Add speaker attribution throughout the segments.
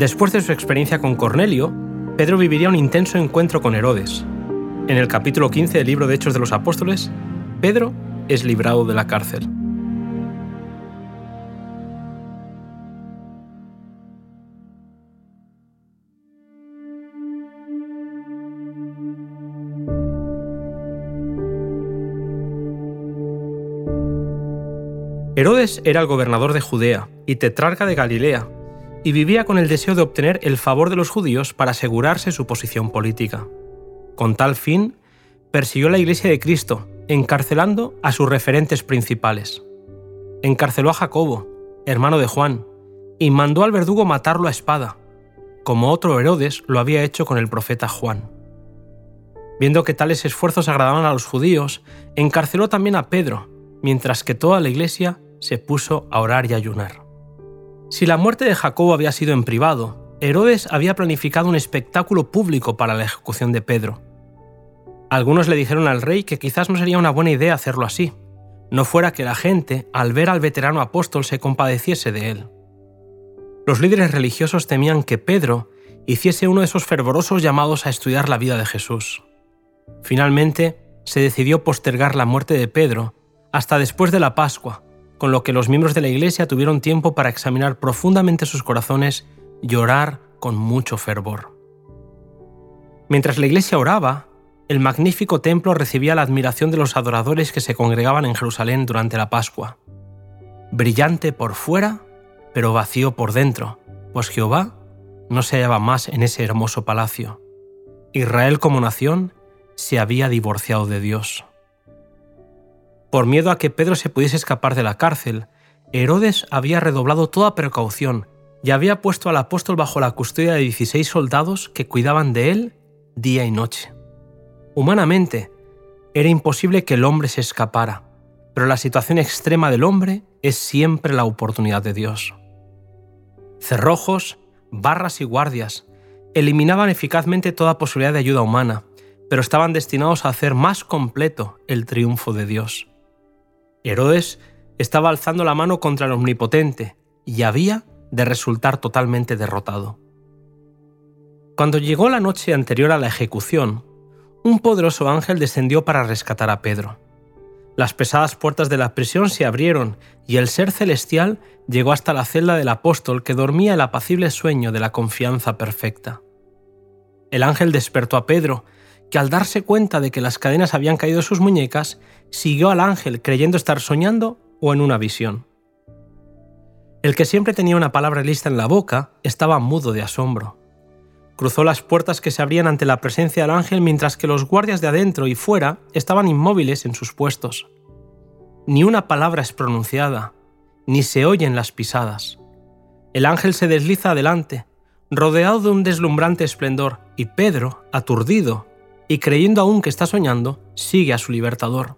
Speaker 1: Después de su experiencia con Cornelio, Pedro viviría un intenso encuentro con Herodes. En el capítulo 15 del libro de Hechos de los Apóstoles, Pedro es librado de la cárcel. Herodes era el gobernador de Judea y tetrarca de Galilea, y vivía con el deseo de obtener el favor de los judíos para asegurarse su posición política. Con tal fin, persiguió la Iglesia de Cristo, encarcelando a sus referentes principales. Encarceló a Jacobo, hermano de Juan, y mandó al verdugo matarlo a espada, como otro Herodes lo había hecho con el profeta Juan. Viendo que tales esfuerzos agradaban a los judíos, encarceló también a Pedro, mientras que toda la iglesia se puso a orar y ayunar. Si la muerte de Jacobo había sido en privado, Herodes había planificado un espectáculo público para la ejecución de Pedro. Algunos le dijeron al rey que quizás no sería una buena idea hacerlo así, no fuera que la gente, al ver al veterano apóstol, se compadeciese de él. Los líderes religiosos temían que Pedro hiciese uno de esos fervorosos llamados a estudiar la vida de Jesús. Finalmente, se decidió postergar la muerte de Pedro hasta después de la Pascua, con lo que los miembros de la Iglesia tuvieron tiempo para examinar profundamente sus corazones y orar con mucho fervor. Mientras la Iglesia oraba, el magnífico templo recibía la admiración de los adoradores que se congregaban en Jerusalén durante la Pascua. Brillante por fuera, pero vacío por dentro, pues Jehová no se hallaba más en ese hermoso palacio. Israel como nación se había divorciado de Dios. Por miedo a que Pedro se pudiese escapar de la cárcel, Herodes había redoblado toda precaución y había puesto al apóstol bajo la custodia de 16 soldados que cuidaban de él día y noche. Humanamente, era imposible que el hombre se escapara, pero la situación extrema del hombre es siempre la oportunidad de Dios. Cerrojos, barras y guardias eliminaban eficazmente toda posibilidad de ayuda humana, pero estaban destinados a hacer más completo el triunfo de Dios. Herodes estaba alzando la mano contra el omnipotente y había de resultar totalmente derrotado. Cuando llegó la noche anterior a la ejecución, un poderoso ángel descendió para rescatar a Pedro. Las pesadas puertas de la prisión se abrieron y el ser celestial llegó hasta la celda del apóstol que dormía el apacible sueño de la confianza perfecta. El ángel despertó a Pedro que al darse cuenta de que las cadenas habían caído de sus muñecas, siguió al ángel creyendo estar soñando o en una visión. El que siempre tenía una palabra lista en la boca estaba mudo de asombro. Cruzó las puertas que se abrían ante la presencia del ángel mientras que los guardias de adentro y fuera estaban inmóviles en sus puestos. Ni una palabra es pronunciada, ni se oyen las pisadas. El ángel se desliza adelante, rodeado de un deslumbrante esplendor, y Pedro, aturdido, y creyendo aún que está soñando, sigue a su libertador.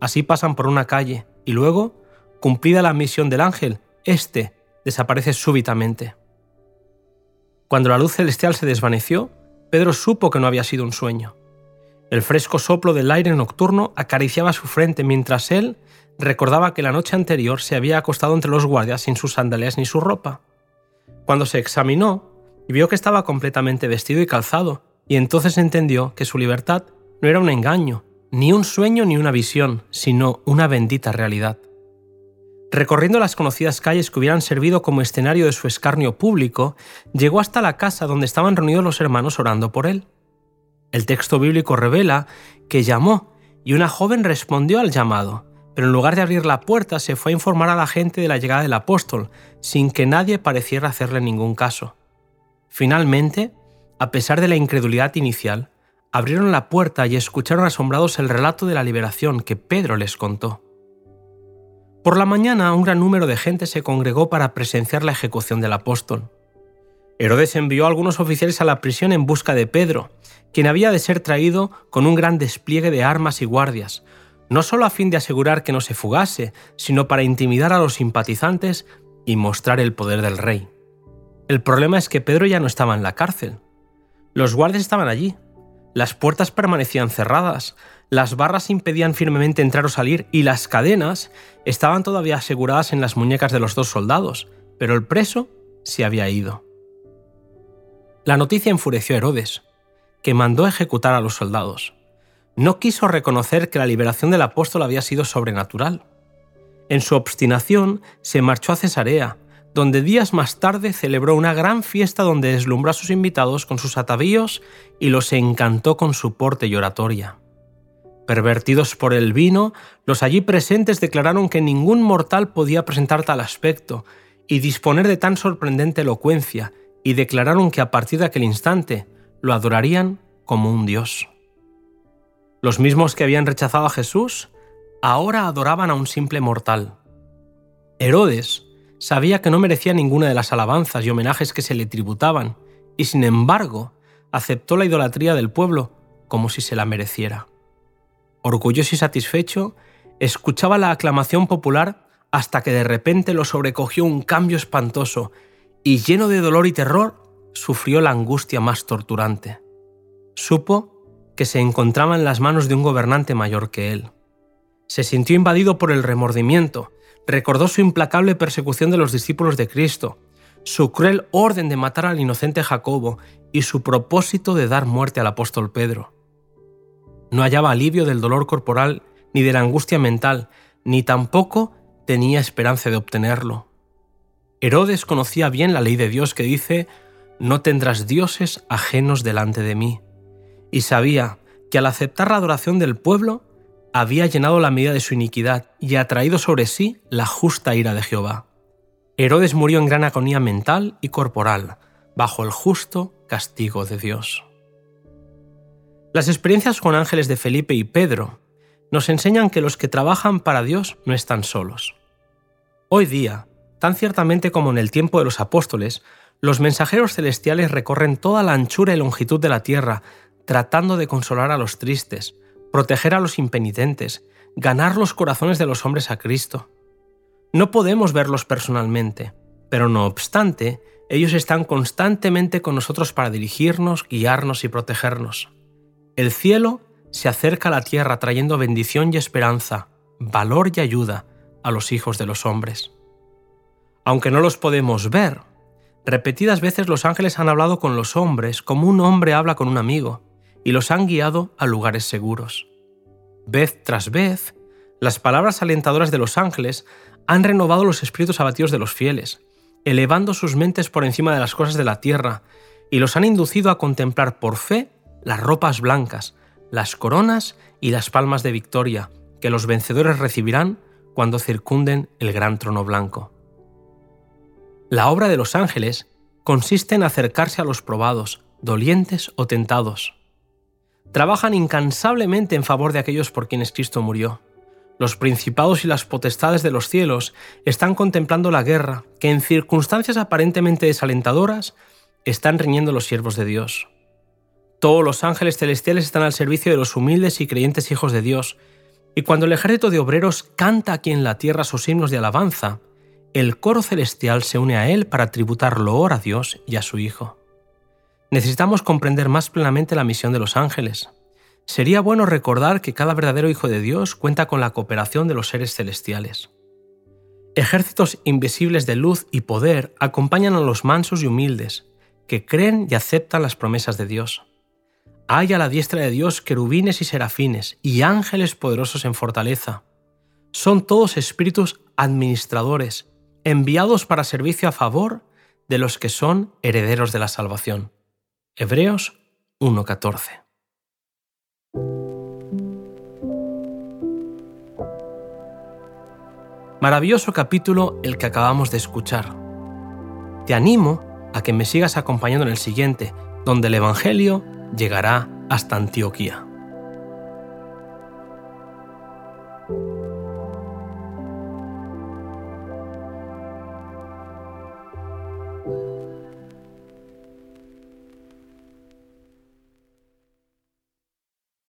Speaker 1: Así pasan por una calle y luego, cumplida la misión del ángel, éste desaparece súbitamente. Cuando la luz celestial se desvaneció, Pedro supo que no había sido un sueño. El fresco soplo del aire nocturno acariciaba su frente mientras él recordaba que la noche anterior se había acostado entre los guardias sin sus sandalias ni su ropa. Cuando se examinó, vio que estaba completamente vestido y calzado, y entonces entendió que su libertad no era un engaño, ni un sueño ni una visión, sino una bendita realidad. Recorriendo las conocidas calles que hubieran servido como escenario de su escarnio público, llegó hasta la casa donde estaban reunidos los hermanos orando por él. El texto bíblico revela que llamó y una joven respondió al llamado, pero en lugar de abrir la puerta se fue a informar a la gente de la llegada del apóstol, sin que nadie pareciera hacerle ningún caso. Finalmente, a pesar de la incredulidad inicial, abrieron la puerta y escucharon asombrados el relato de la liberación que Pedro les contó. Por la mañana un gran número de gente se congregó para presenciar la ejecución del apóstol. Herodes envió a algunos oficiales a la prisión en busca de Pedro, quien había de ser traído con un gran despliegue de armas y guardias, no solo a fin de asegurar que no se fugase, sino para intimidar a los simpatizantes y mostrar el poder del rey. El problema es que Pedro ya no estaba en la cárcel. Los guardias estaban allí. Las puertas permanecían cerradas, las barras impedían firmemente entrar o salir y las cadenas estaban todavía aseguradas en las muñecas de los dos soldados, pero el preso se había ido. La noticia enfureció a Herodes, que mandó ejecutar a los soldados. No quiso reconocer que la liberación del apóstol había sido sobrenatural. En su obstinación se marchó a Cesarea, donde días más tarde celebró una gran fiesta donde deslumbró a sus invitados con sus atavíos y los encantó con su porte y oratoria. Pervertidos por el vino, los allí presentes declararon que ningún mortal podía presentar tal aspecto y disponer de tan sorprendente elocuencia, y declararon que a partir de aquel instante lo adorarían como un dios. Los mismos que habían rechazado a Jesús ahora adoraban a un simple mortal. Herodes sabía que no merecía ninguna de las alabanzas y homenajes que se le tributaban, y sin embargo aceptó la idolatría del pueblo como si se la mereciera. Orgulloso y satisfecho, escuchaba la aclamación popular hasta que de repente lo sobrecogió un cambio espantoso y lleno de dolor y terror, sufrió la angustia más torturante. Supo que se encontraba en las manos de un gobernante mayor que él. Se sintió invadido por el remordimiento, recordó su implacable persecución de los discípulos de Cristo, su cruel orden de matar al inocente Jacobo y su propósito de dar muerte al apóstol Pedro. No hallaba alivio del dolor corporal ni de la angustia mental, ni tampoco tenía esperanza de obtenerlo. Herodes conocía bien la ley de Dios que dice, no tendrás dioses ajenos delante de mí, y sabía que al aceptar la adoración del pueblo, había llenado la medida de su iniquidad y atraído sobre sí la justa ira de Jehová. Herodes murió en gran agonía mental y corporal, bajo el justo castigo de Dios. Las experiencias con ángeles de Felipe y Pedro nos enseñan que los que trabajan para Dios no están solos. Hoy día, Tan ciertamente como en el tiempo de los apóstoles, los mensajeros celestiales recorren toda la anchura y longitud de la tierra, tratando de consolar a los tristes, proteger a los impenitentes, ganar los corazones de los hombres a Cristo. No podemos verlos personalmente, pero no obstante, ellos están constantemente con nosotros para dirigirnos, guiarnos y protegernos. El cielo se acerca a la tierra trayendo bendición y esperanza, valor y ayuda a los hijos de los hombres. Aunque no los podemos ver, repetidas veces los ángeles han hablado con los hombres como un hombre habla con un amigo, y los han guiado a lugares seguros. Vez tras vez, las palabras alentadoras de los ángeles han renovado los espíritus abatidos de los fieles, elevando sus mentes por encima de las cosas de la tierra, y los han inducido a contemplar por fe las ropas blancas, las coronas y las palmas de victoria que los vencedores recibirán cuando circunden el gran trono blanco. La obra de los ángeles consiste en acercarse a los probados, dolientes o tentados. Trabajan incansablemente en favor de aquellos por quienes Cristo murió. Los principados y las potestades de los cielos están contemplando la guerra que en circunstancias aparentemente desalentadoras están riñendo los siervos de Dios. Todos los ángeles celestiales están al servicio de los humildes y creyentes hijos de Dios, y cuando el ejército de obreros canta aquí en la tierra sus himnos de alabanza, el coro celestial se une a él para tributar loor a Dios y a su Hijo. Necesitamos comprender más plenamente la misión de los ángeles. Sería bueno recordar que cada verdadero Hijo de Dios cuenta con la cooperación de los seres celestiales. Ejércitos invisibles de luz y poder acompañan a los mansos y humildes, que creen y aceptan las promesas de Dios. Hay a la diestra de Dios querubines y serafines y ángeles poderosos en fortaleza. Son todos espíritus administradores enviados para servicio a favor de los que son herederos de la salvación. Hebreos 1.14. Maravilloso capítulo el que acabamos de escuchar. Te animo a que me sigas acompañando en el siguiente, donde el Evangelio llegará hasta Antioquía.